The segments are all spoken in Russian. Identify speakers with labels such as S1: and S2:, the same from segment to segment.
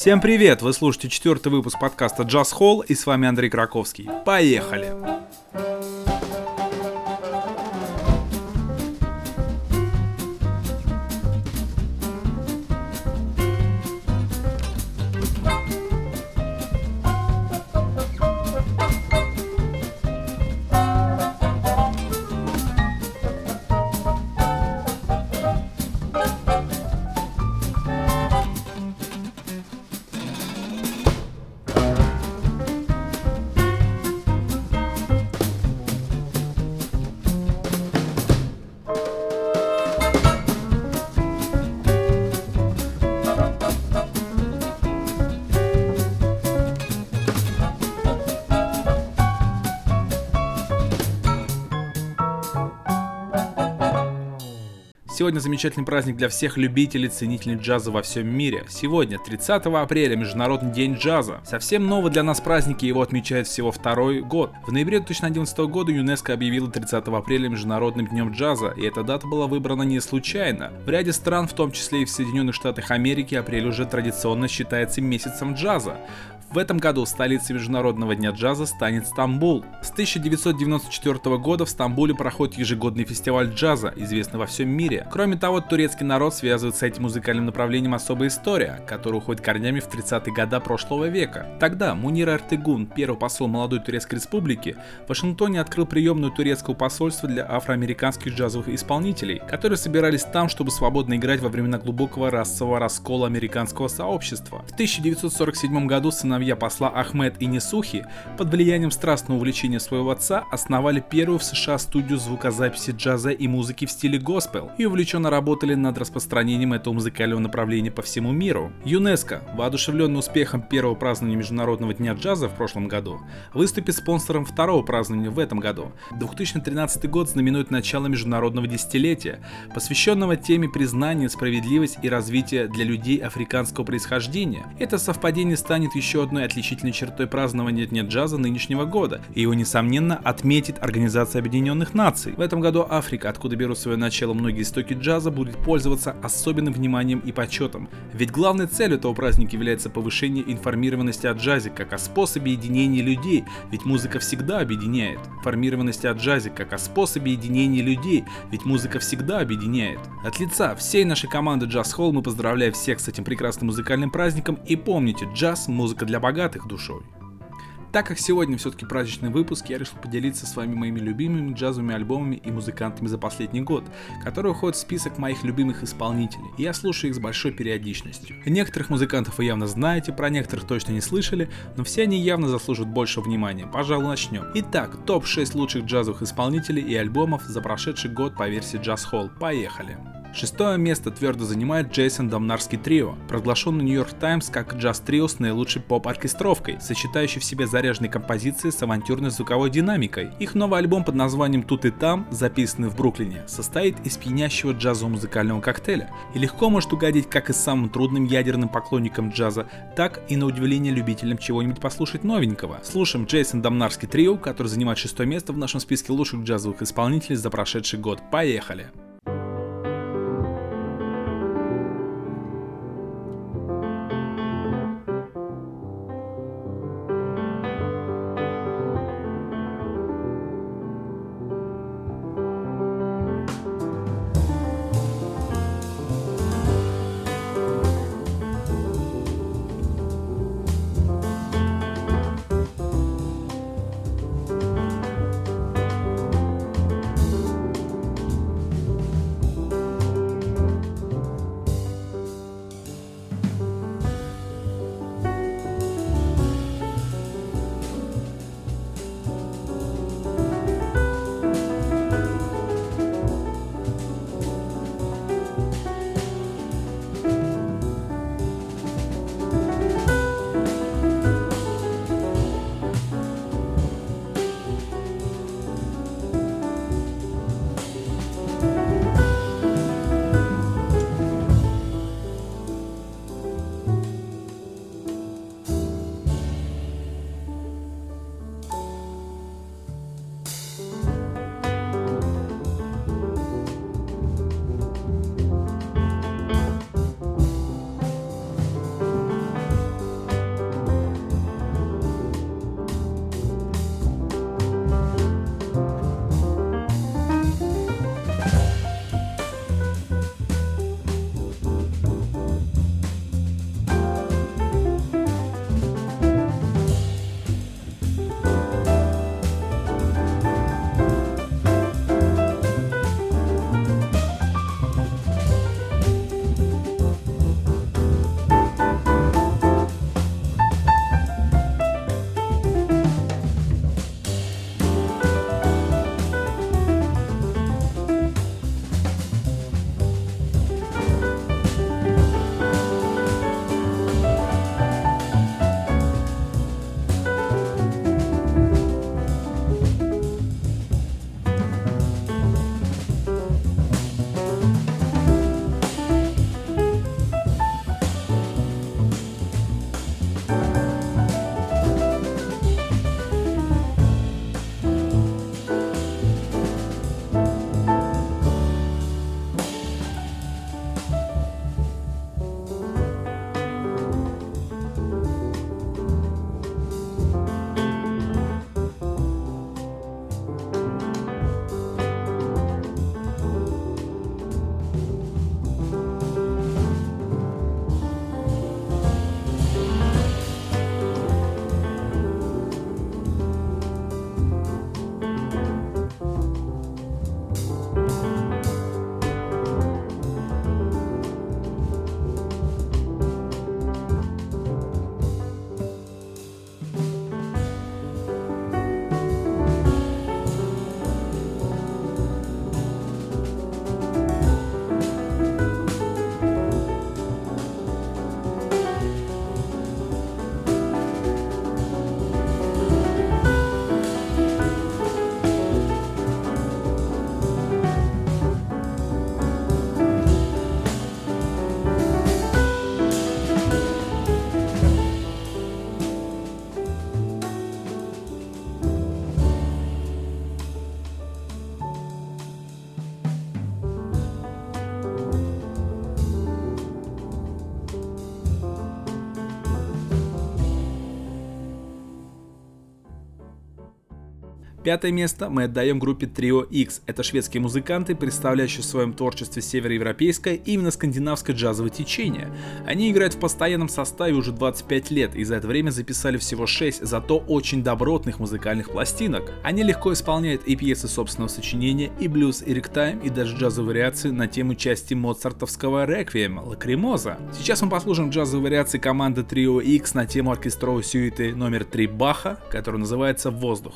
S1: Всем привет! Вы слушаете четвертый выпуск подкаста Jazz Hall и с вами Андрей Краковский. Поехали! Сегодня замечательный праздник для всех любителей, ценителей джаза во всем мире. Сегодня, 30 апреля, Международный день джаза. Совсем новый для нас праздник, и его отмечают всего второй год. В ноябре 2011 года ЮНЕСКО объявила 30 апреля Международным днем джаза, и эта дата была выбрана не случайно. В ряде стран, в том числе и в Соединенных Штатах Америки, апрель уже традиционно считается месяцем джаза. В этом году столицей Международного дня джаза станет Стамбул. С 1994 года в Стамбуле проходит ежегодный фестиваль джаза, известный во всем мире. Кроме того, турецкий народ связывает с этим музыкальным направлением особая история, которая уходит корнями в 30-е годы прошлого века. Тогда Мунир Артегун, первый посол молодой Турецкой республики, в Вашингтоне открыл приемную турецкого посольства для афроамериканских джазовых исполнителей, которые собирались там, чтобы свободно играть во времена глубокого расового раскола американского сообщества. В 1947 году сыновья сыновья посла Ахмед и Несухи под влиянием страстного увлечения своего отца основали первую в США студию звукозаписи джаза и музыки в стиле госпел и увлеченно работали над распространением этого музыкального направления по всему миру. ЮНЕСКО, воодушевленный успехом первого празднования Международного дня джаза в прошлом году, выступит спонсором второго празднования в этом году. 2013 год знаменует начало международного десятилетия, посвященного теме признания, справедливости и развития для людей африканского происхождения. Это совпадение станет еще одной отличительной чертой празднования Дня джаза нынешнего года, и его, несомненно, отметит Организация Объединенных Наций. В этом году Африка, откуда берут свое начало многие истоки джаза, будет пользоваться особенным вниманием и почетом. Ведь главной целью этого праздника является повышение информированности о джазе как о способе единения людей, ведь музыка всегда объединяет. Информированности о джазе как о способе единения людей, ведь музыка всегда объединяет. От лица всей нашей команды Jazz Hall мы поздравляем всех с этим прекрасным музыкальным праздником и помните, джаз – музыка для богатых душой. Так как сегодня все-таки праздничный выпуск, я решил поделиться с вами моими любимыми джазовыми альбомами и музыкантами за последний год, которые входят в список моих любимых исполнителей, и я слушаю их с большой периодичностью. Некоторых музыкантов вы явно знаете, про некоторых точно не слышали, но все они явно заслуживают больше внимания. Пожалуй, начнем. Итак, топ-6 лучших джазовых исполнителей и альбомов за прошедший год по версии Jazz Hall. Поехали! Шестое место твердо занимает Джейсон Домнарский трио, проглашенный Нью-Йорк Таймс как джаз-трио с наилучшей поп-оркестровкой, сочетающий в себе заряженные композиции с авантюрной звуковой динамикой. Их новый альбом под названием «Тут и там», записанный в Бруклине, состоит из пьянящего джазового музыкального коктейля и легко может угодить как и самым трудным ядерным поклонникам джаза, так и на удивление любителям чего-нибудь послушать новенького. Слушаем Джейсон Домнарский трио, который занимает шестое место в нашем списке лучших джазовых исполнителей за прошедший год. Поехали! Пятое место мы отдаем группе Trio X. Это шведские музыканты, представляющие в своем творчестве североевропейское и именно скандинавское джазовое течение. Они играют в постоянном составе уже 25 лет и за это время записали всего 6, зато очень добротных музыкальных пластинок. Они легко исполняют и пьесы собственного сочинения, и блюз, и регтайм, и даже джазовые вариации на тему части моцартовского реквиема «Лакримоза». Сейчас мы послушаем джазовые вариации команды Trio X на тему оркестровой сюиты номер 3 Баха, которая называется «Воздух».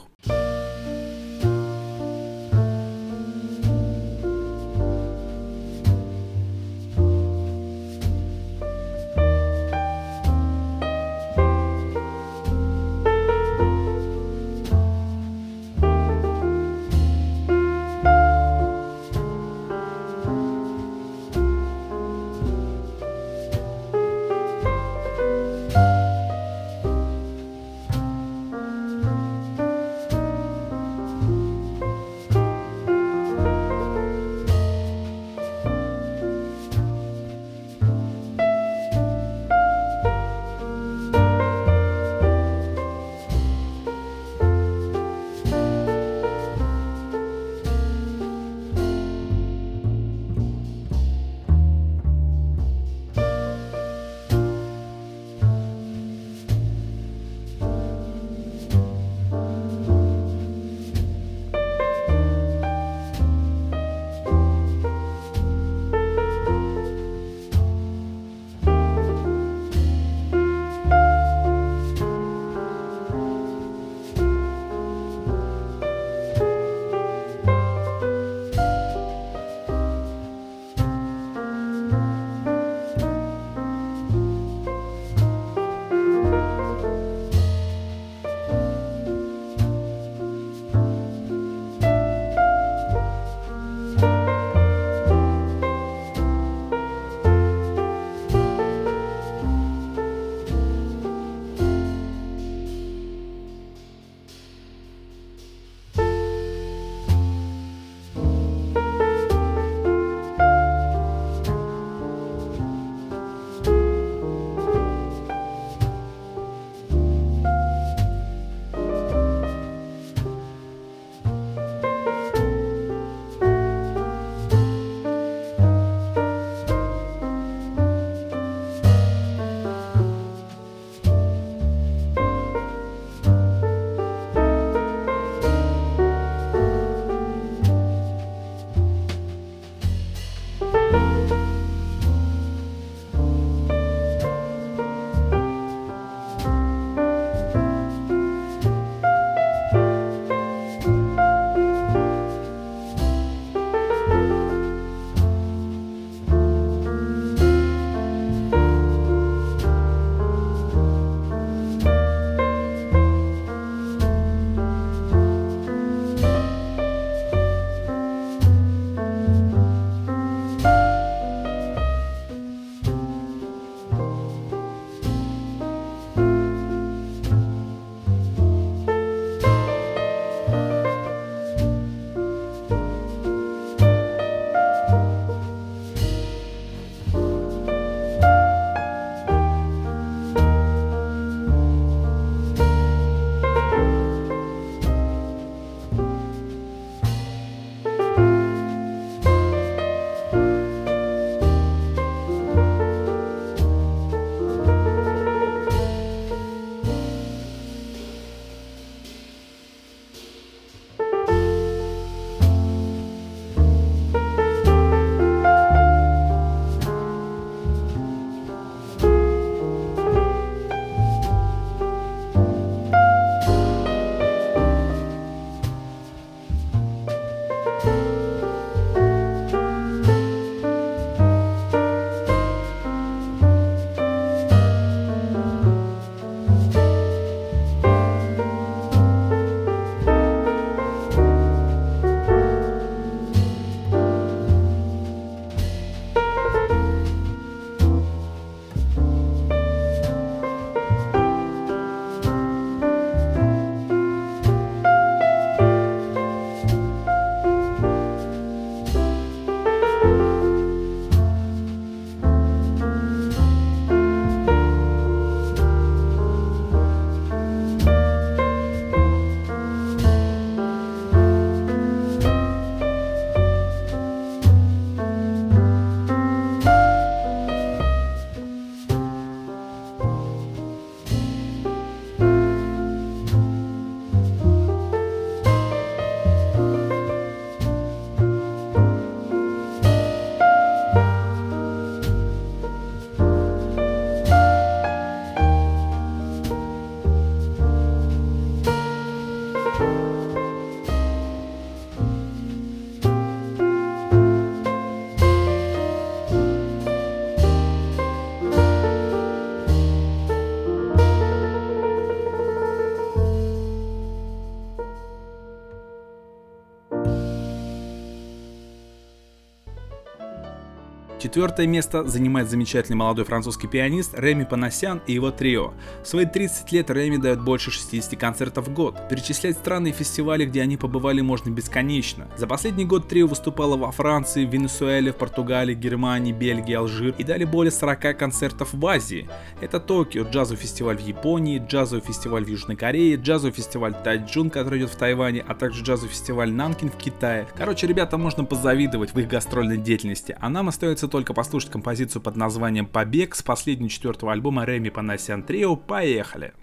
S1: Четвертое место занимает замечательный молодой французский пианист Реми Панасян и его трио. В свои 30 лет Реми дает больше 60 концертов в год. Перечислять страны и фестивали, где они побывали, можно бесконечно. За последний год трио выступало во Франции, Венесуэле, в Португалии, Германии, Бельгии, Алжир и дали более 40 концертов в Азии. Это Токио, джазовый фестиваль в Японии, джазовый фестиваль в Южной Корее, джазовый фестиваль Тайджун, который идет в Тайване, а также джазовый фестиваль Нанкин в Китае. Короче, ребята, можно позавидовать в их гастрольной деятельности, а нам остается только послушать композицию под названием «Побег» с последнего четвертого альбома Реми Панасян Трио. Поехали!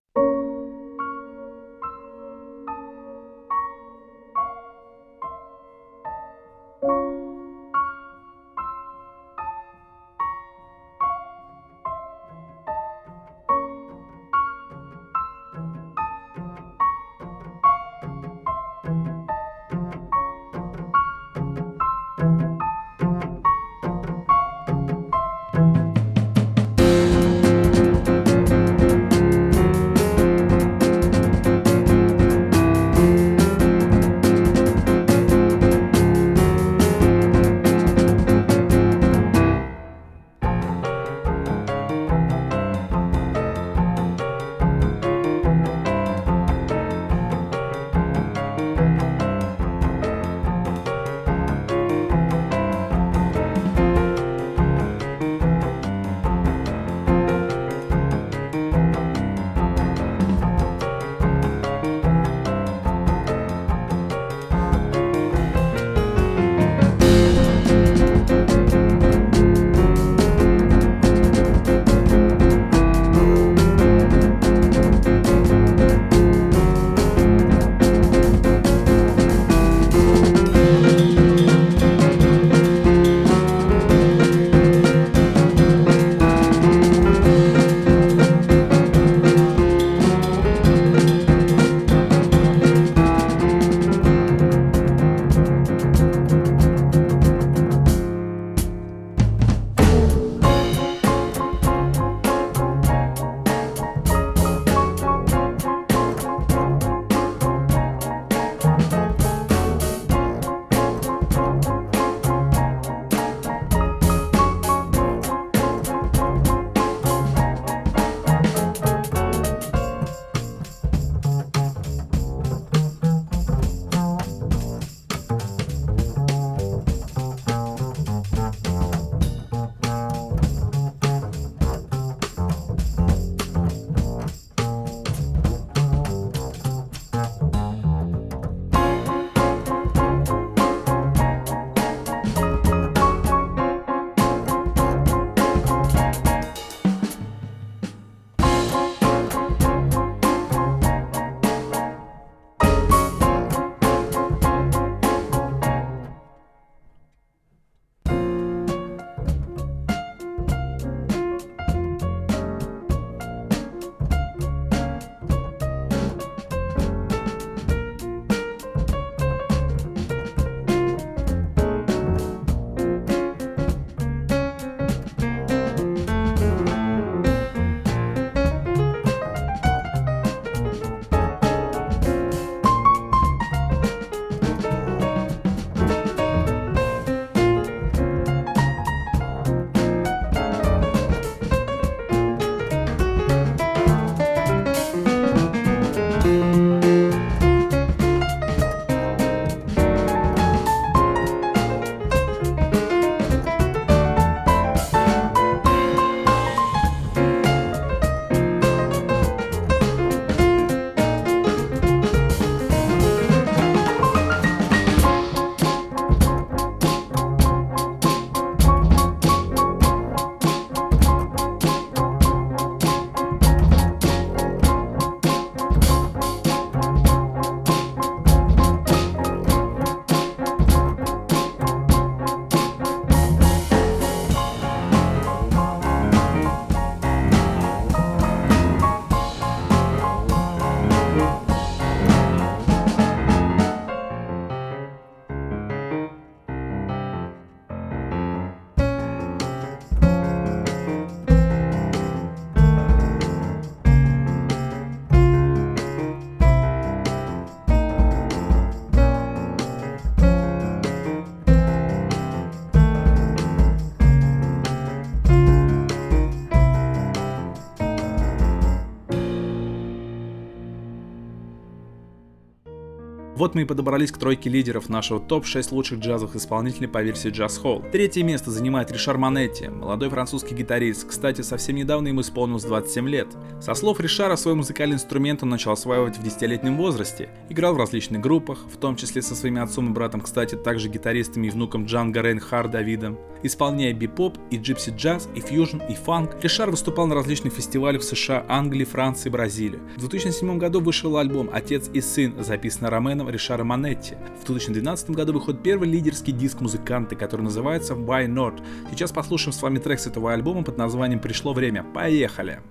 S1: Вот мы и подобрались к тройке лидеров нашего топ-6 лучших джазовых исполнителей по версии Jazz Hall. Третье место занимает Ришар Манетти, молодой французский гитарист. Кстати, совсем недавно ему исполнилось 27 лет. Со слов Ришара, свой музыкальный инструмент он начал осваивать в 10-летнем возрасте. Играл в различных группах, в том числе со своими отцом и братом, кстати, также гитаристами и внуком Джанго Рейнхар Давидом. Исполняя бип-поп и джипси джаз, и фьюжн, и фанк, Ришар выступал на различных фестивалях в США, Англии, Франции, Бразилии. В 2007 году вышел альбом «Отец и сын», записанный Роменом Ришара Манетти. В 2012 году выходит первый лидерский диск музыканты, который называется Why Not. Сейчас послушаем с вами трек с этого альбома под названием «Пришло время». Поехали!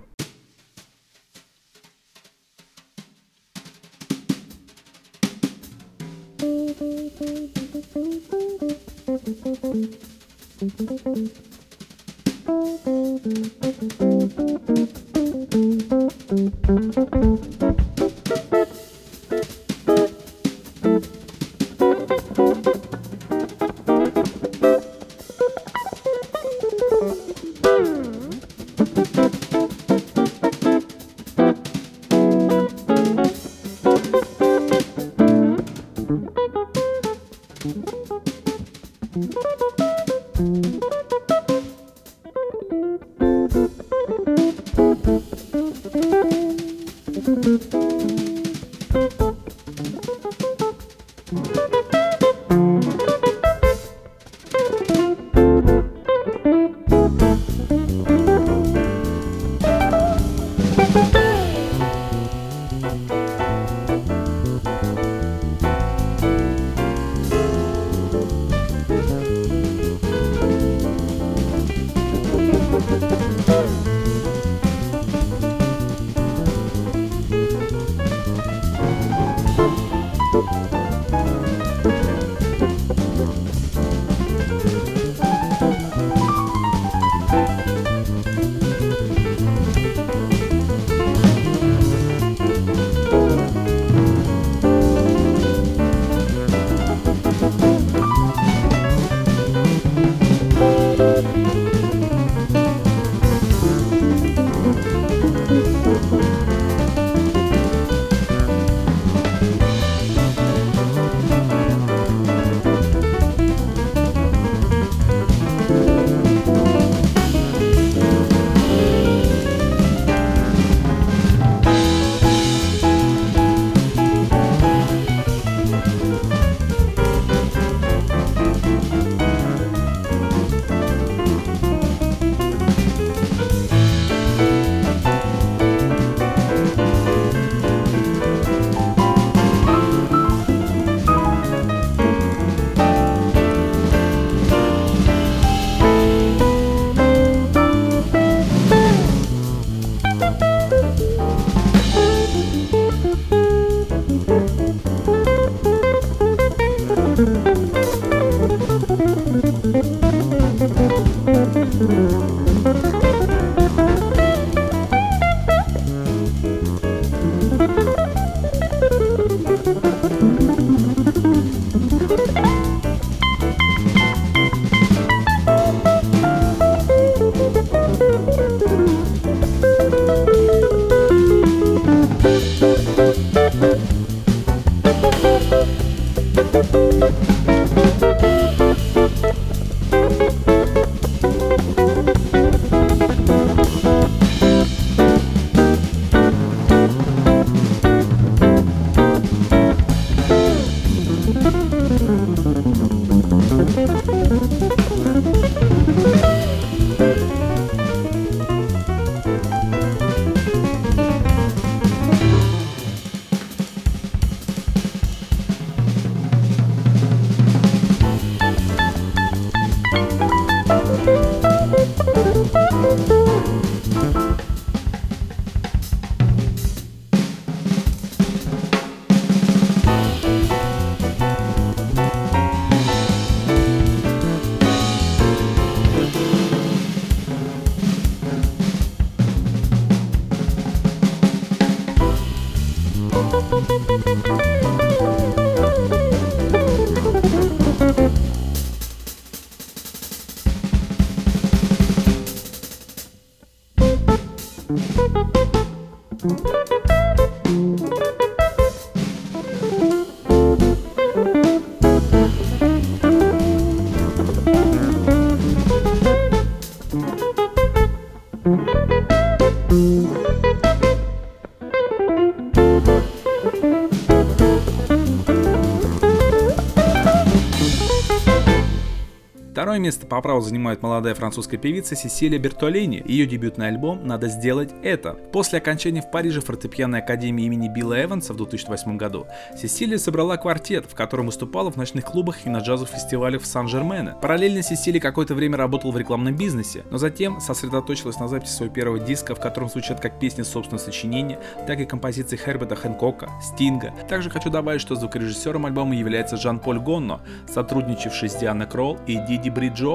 S1: По праву занимает молодая французская певица Сесилия Бертолини. Ее дебютный альбом «Надо сделать это». После окончания в Париже фортепианной академии имени Билла Эванса в 2008 году Сесилия собрала квартет, в котором выступала в ночных клубах и на джазовых фестивалях в Сан-Жермене. Параллельно Сесилия какое-то время работала в рекламном бизнесе, но затем сосредоточилась на записи своего первого диска, в котором звучат как песни собственного сочинения, так и композиции Херберта Хэнкока, Стинга. Также хочу добавить, что звукорежиссером альбома является Жан-Поль Гонно, сотрудничавший с Дианой Кролл и Диди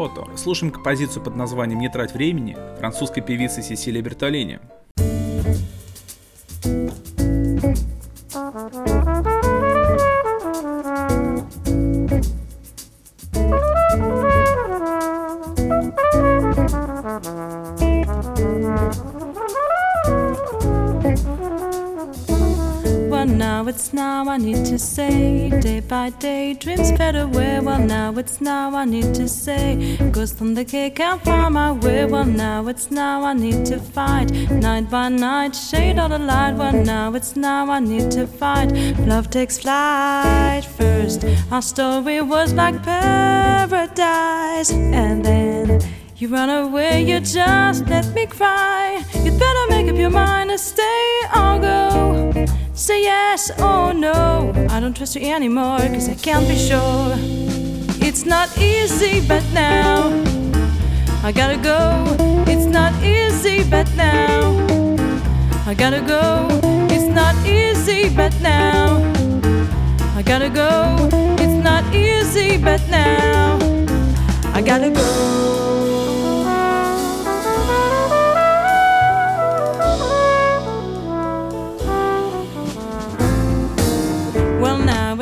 S1: Бриджиотто. Слушаем композицию под названием «Не трать времени» французской певицы Сесилии Бертолини.
S2: It's now I need to say. Day by day, dreams fade away. Well, now it's now I need to say. Ghost on the cake, can't find my way. Well, now it's now I need to fight. Night by night, shade all the light. Well, now it's now I need to fight. Love takes flight first. Our story was like paradise, and then. You run away, you just let me cry. You'd better make up your mind to stay or go. Say yes or no. I don't trust you anymore, cause I can't be sure. It's not easy, but now I gotta go. It's not easy, but now I gotta go. It's not easy, but now I gotta go. It's not easy, but now I gotta go.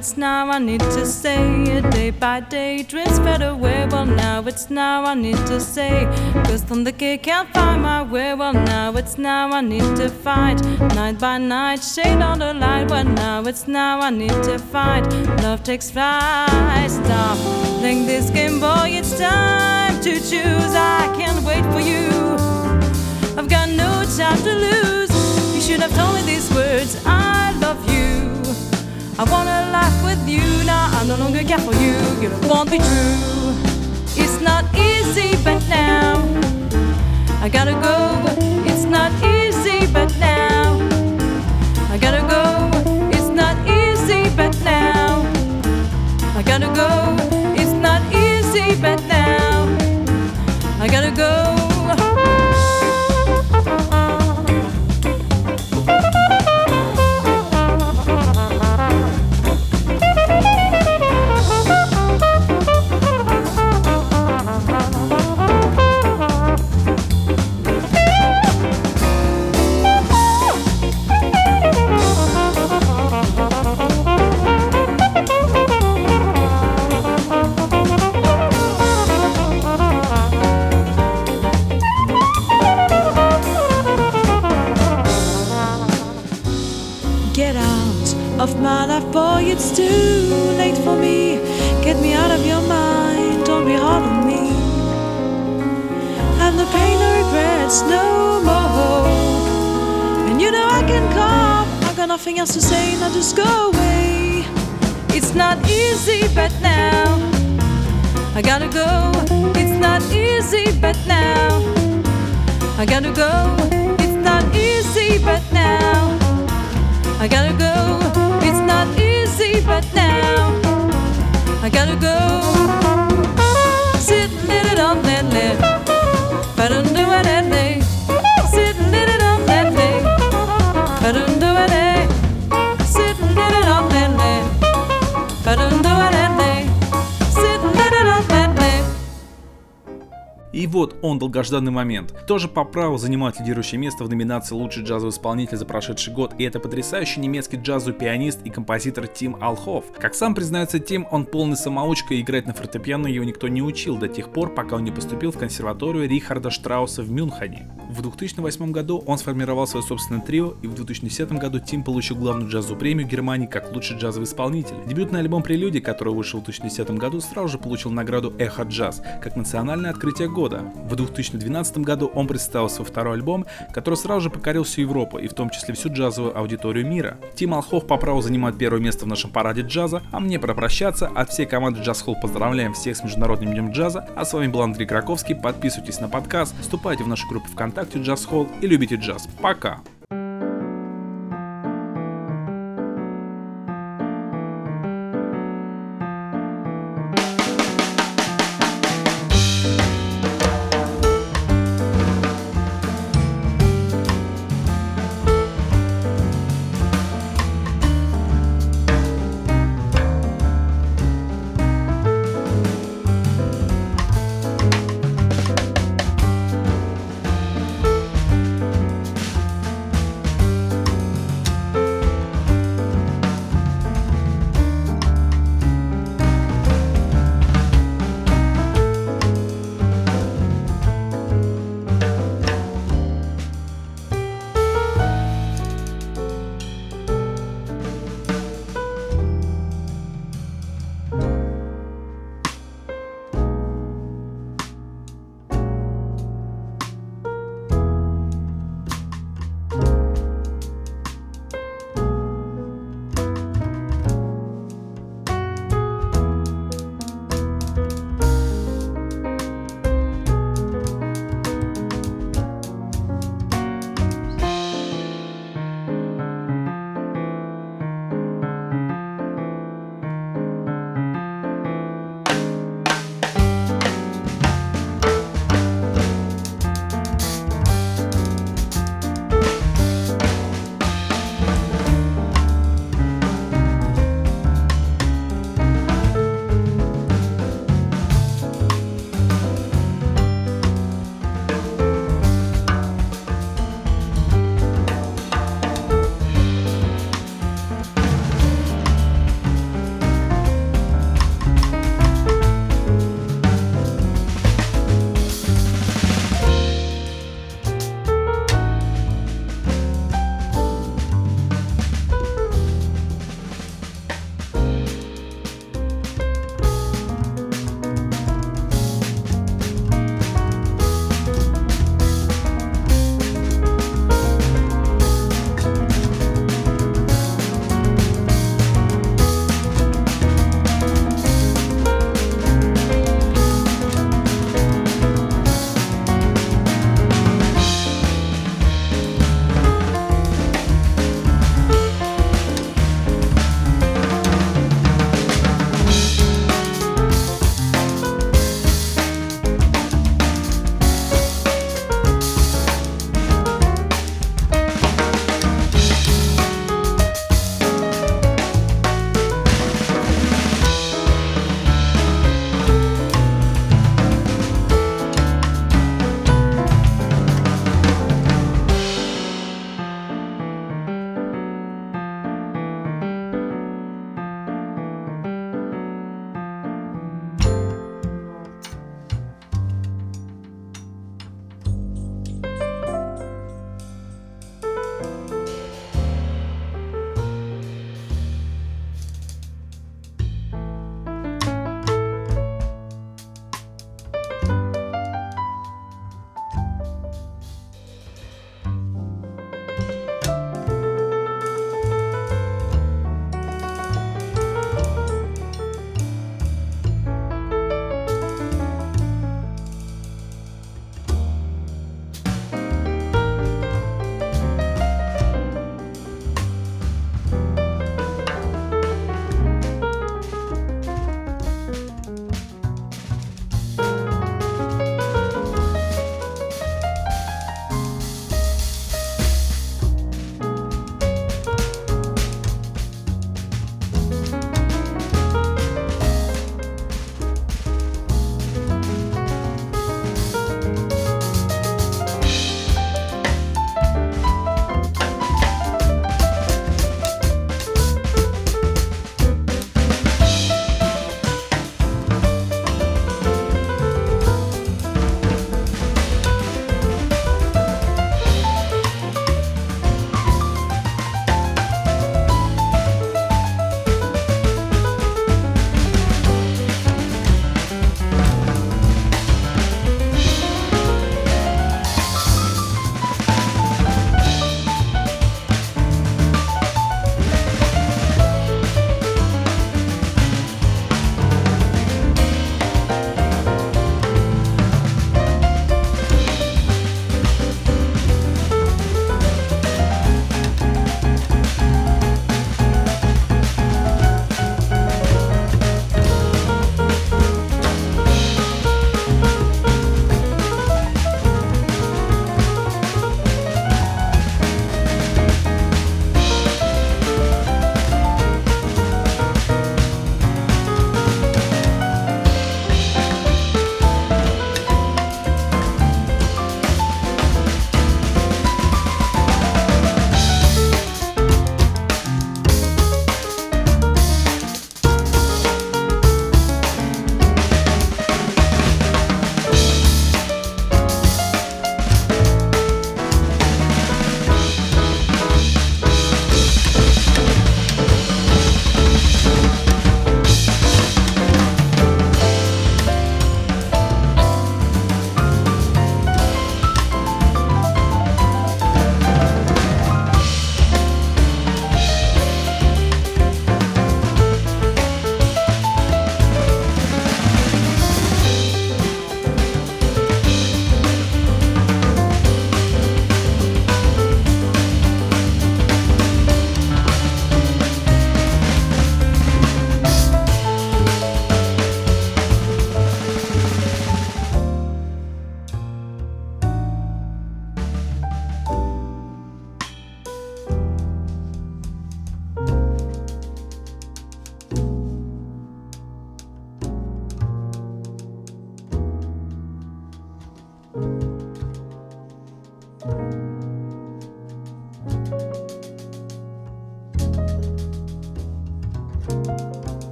S2: It's now I need to say it day by day. Dreams fade away. Well, now it's now I need to say. Cause on the kid can't find my way. Well, now it's now I need to fight. Night by night, shade on the light. Well, now it's now I need to fight. Love takes flight. Stop playing this game, boy. It's time to choose. I can't wait for you. I've got no time to lose. You should have told me these words. I love you. I wanna laugh with you now. I no longer care for you. You won't be true. It's not easy, but now I gotta go. It's not easy, but now I gotta go. It's not easy, but now I gotta go. It's not easy, but now I gotta go. I gotta go. It's not easy, but now I gotta go. It's not easy, but now I gotta go
S1: вот он, долгожданный момент. Тоже по праву занимает лидирующее место в номинации «Лучший джазовый исполнитель за прошедший год», и это потрясающий немецкий джазовый пианист и композитор Тим Алхов. Как сам признается Тим, он полный самоучка и играть на фортепиано его никто не учил до тех пор, пока он не поступил в консерваторию Рихарда Штрауса в Мюнхене. В 2008 году он сформировал свое собственное трио, и в 2010 году Тим получил главную джазовую премию Германии как лучший джазовый исполнитель. Дебютный альбом «Прелюдия», который вышел в 2010 году, сразу же получил награду «Эхо Джаз» как национальное открытие года. В 2012 году он представил свой второй альбом, который сразу же покорил всю Европу, и в том числе всю джазовую аудиторию мира. Тим Алхов по праву занимает первое место в нашем параде джаза, а мне пора прощаться. От всей команды Jazz Hall поздравляем всех с Международным днем джаза, а с вами был Андрей Краковский. Подписывайтесь на подкаст, вступайте в нашу группу ВКонтакте Jazz Hall и любите джаз. Пока!